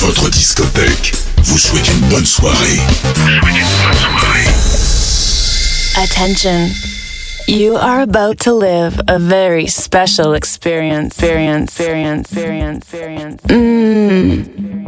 Votre discothèque vous souhaite une bonne soirée. Attention. You are about to live a very special experience. Experience, experience, experience, experience. Mmm.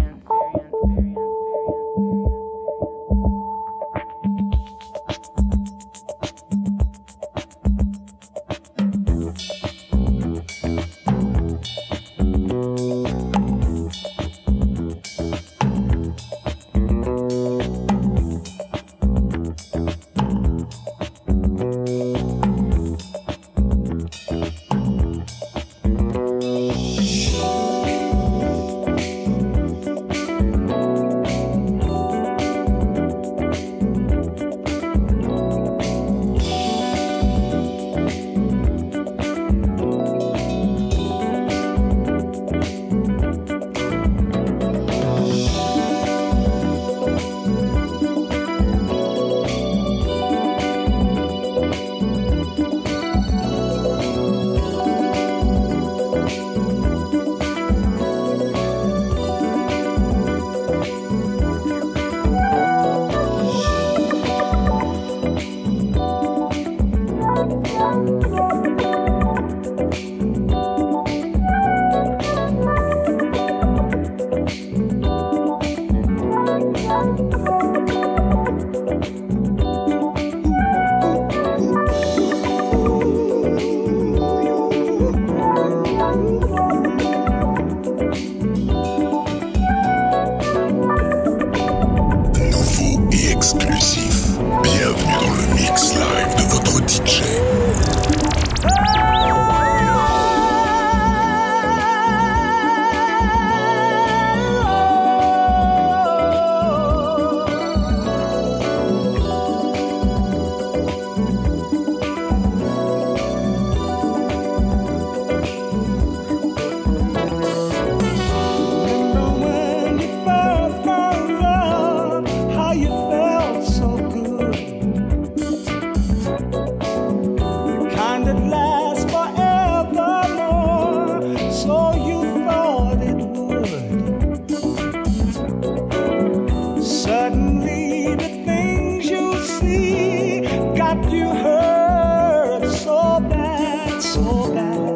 back.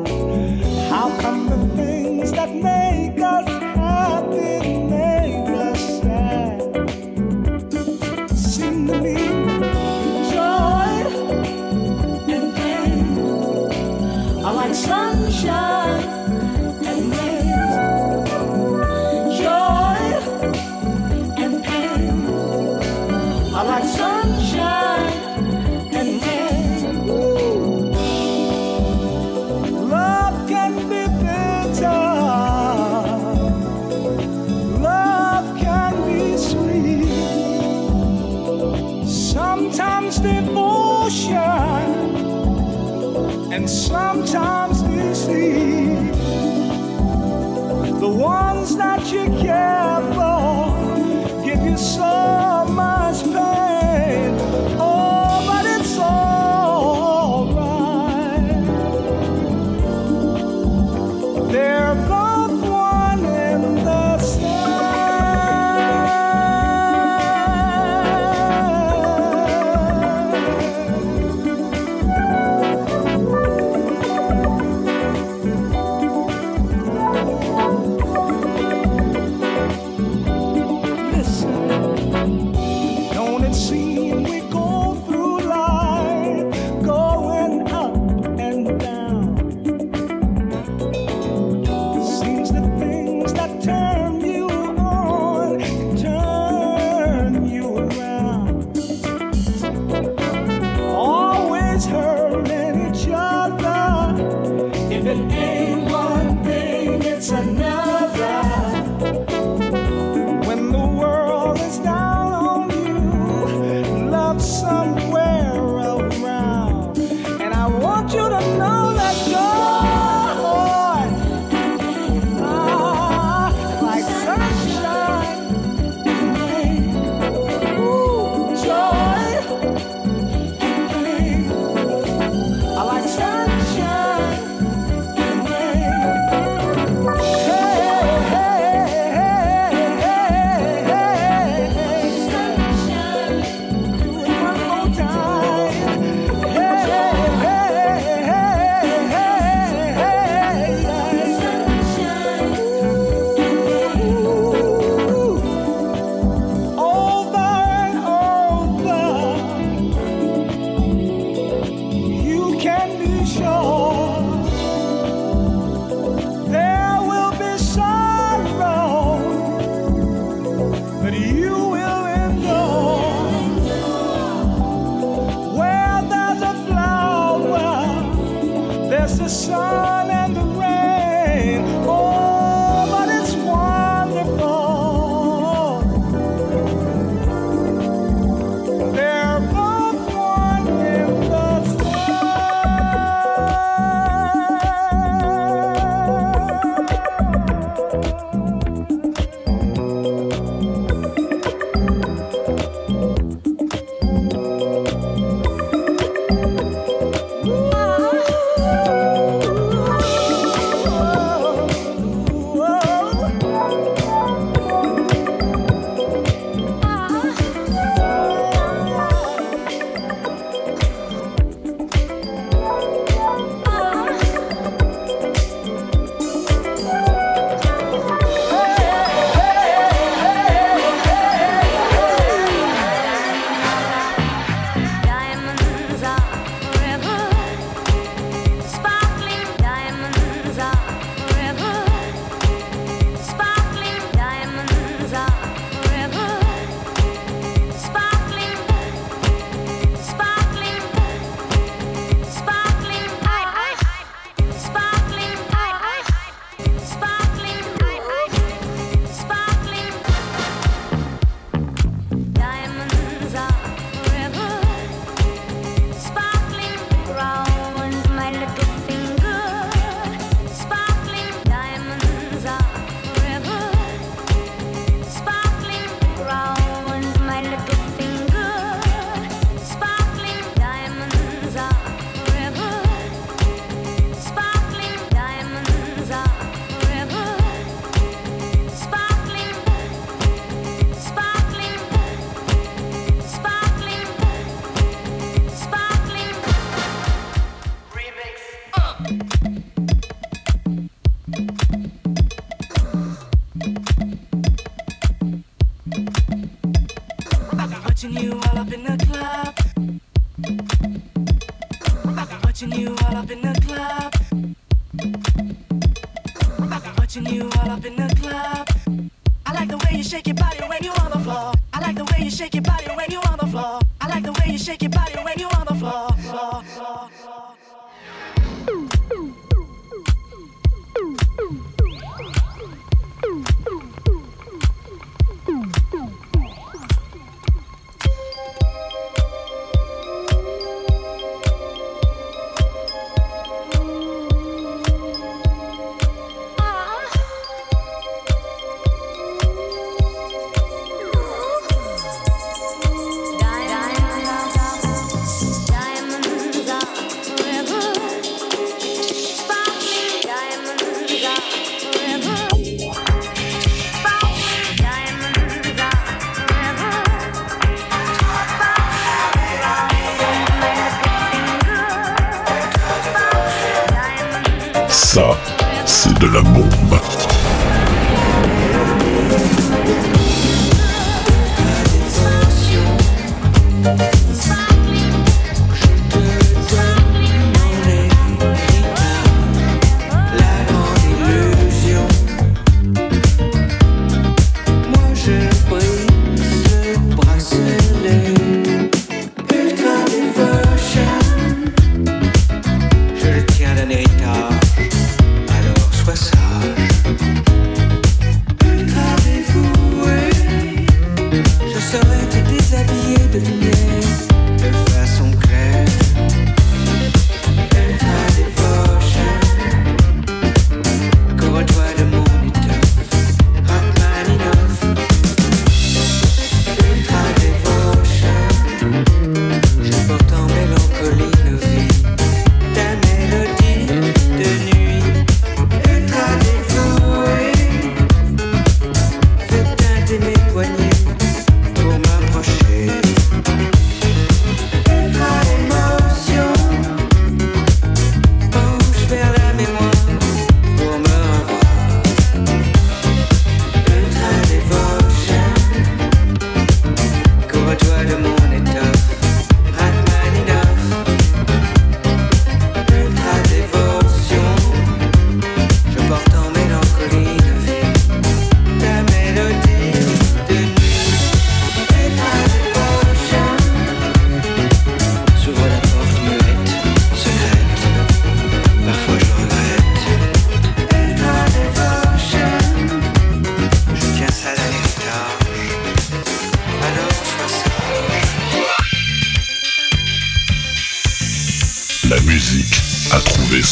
the way you shake your body when you on the floor. I like the way you shake your body when you on the floor. I like the way you shake your body when you on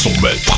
Submit.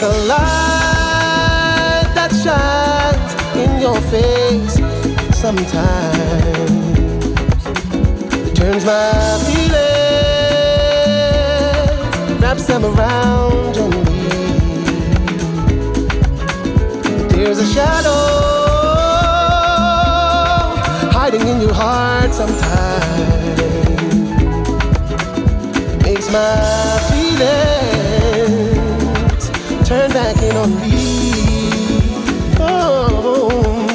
There's a light that shines in your face sometimes. It turns my feelings, wraps them around and me. There's a shadow hiding in your heart sometimes. It makes my feelings of me. Oh. oh, oh.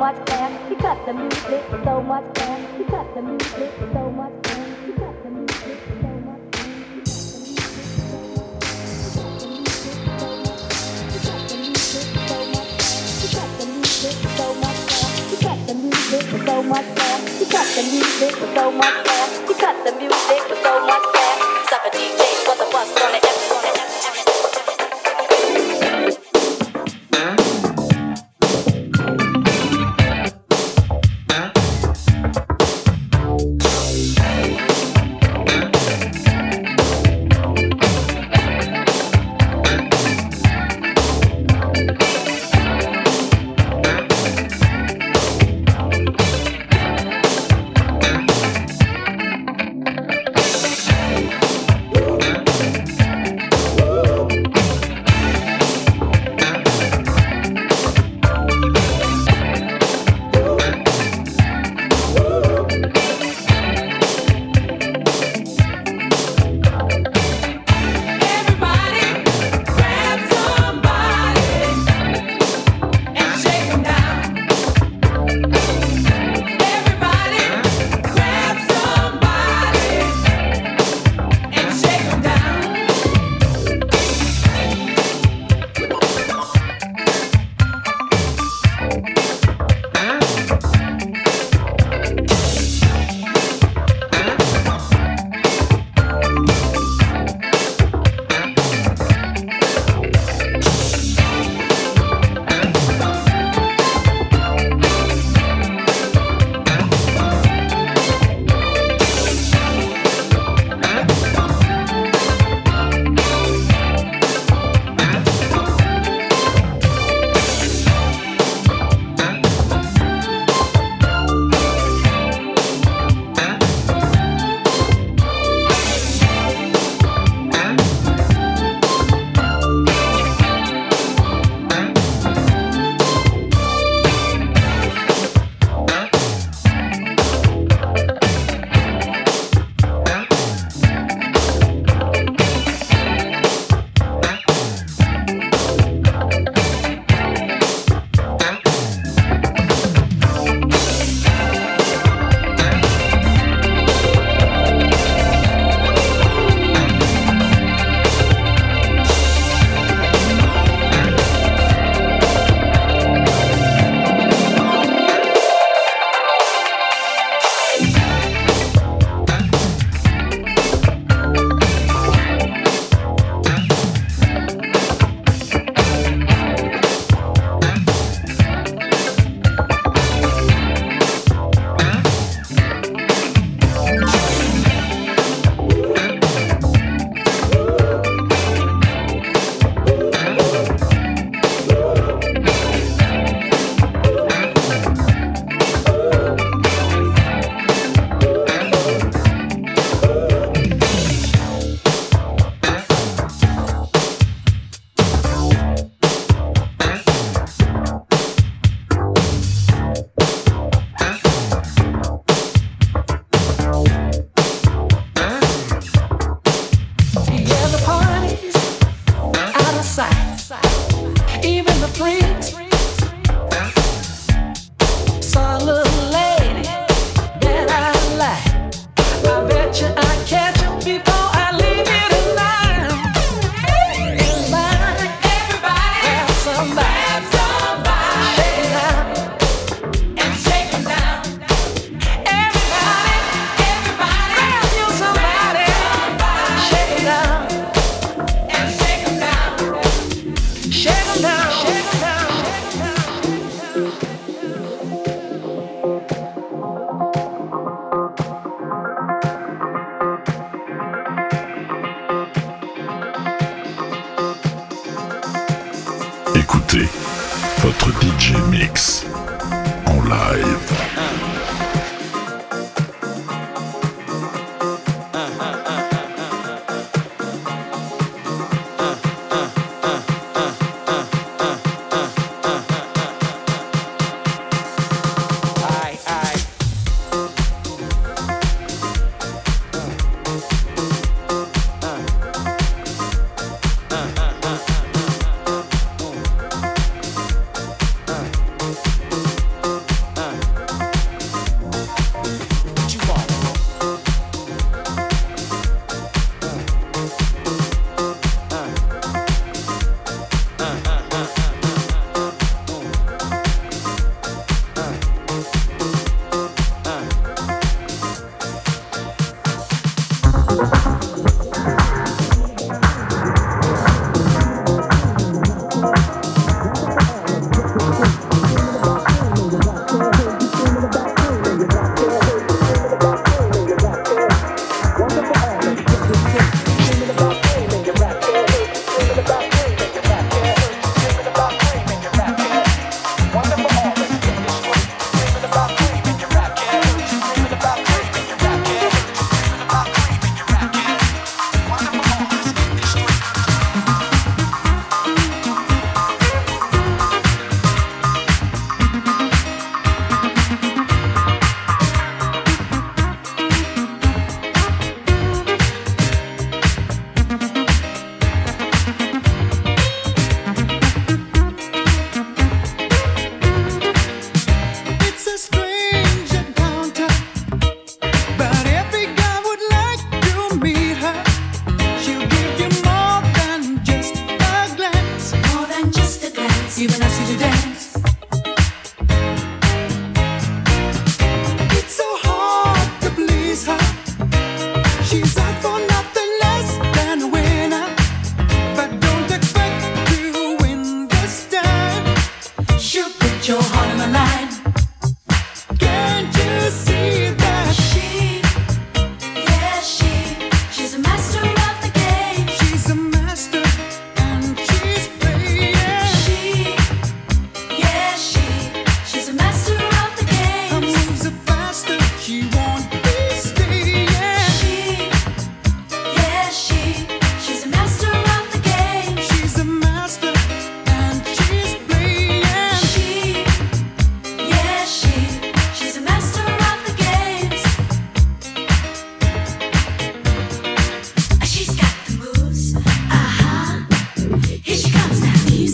much fun, he got the music, so much fun, he got the music.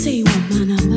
say, woman, I'm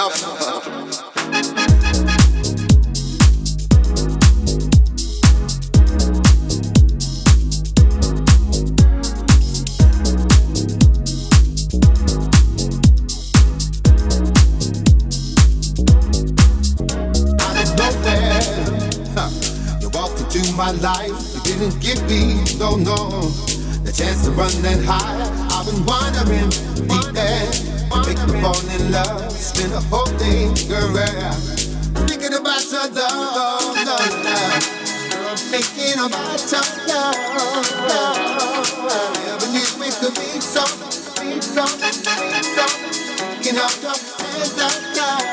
enough. life, you didn't give me no, no. The chance to run that high, I've been wandering, deep there. Make me fall in love, spend a whole day, girl. Thinking about your love, love, love. Thinking about your love, love. Never knew it could be so, be so, be so. Thinking of your hands, love, love.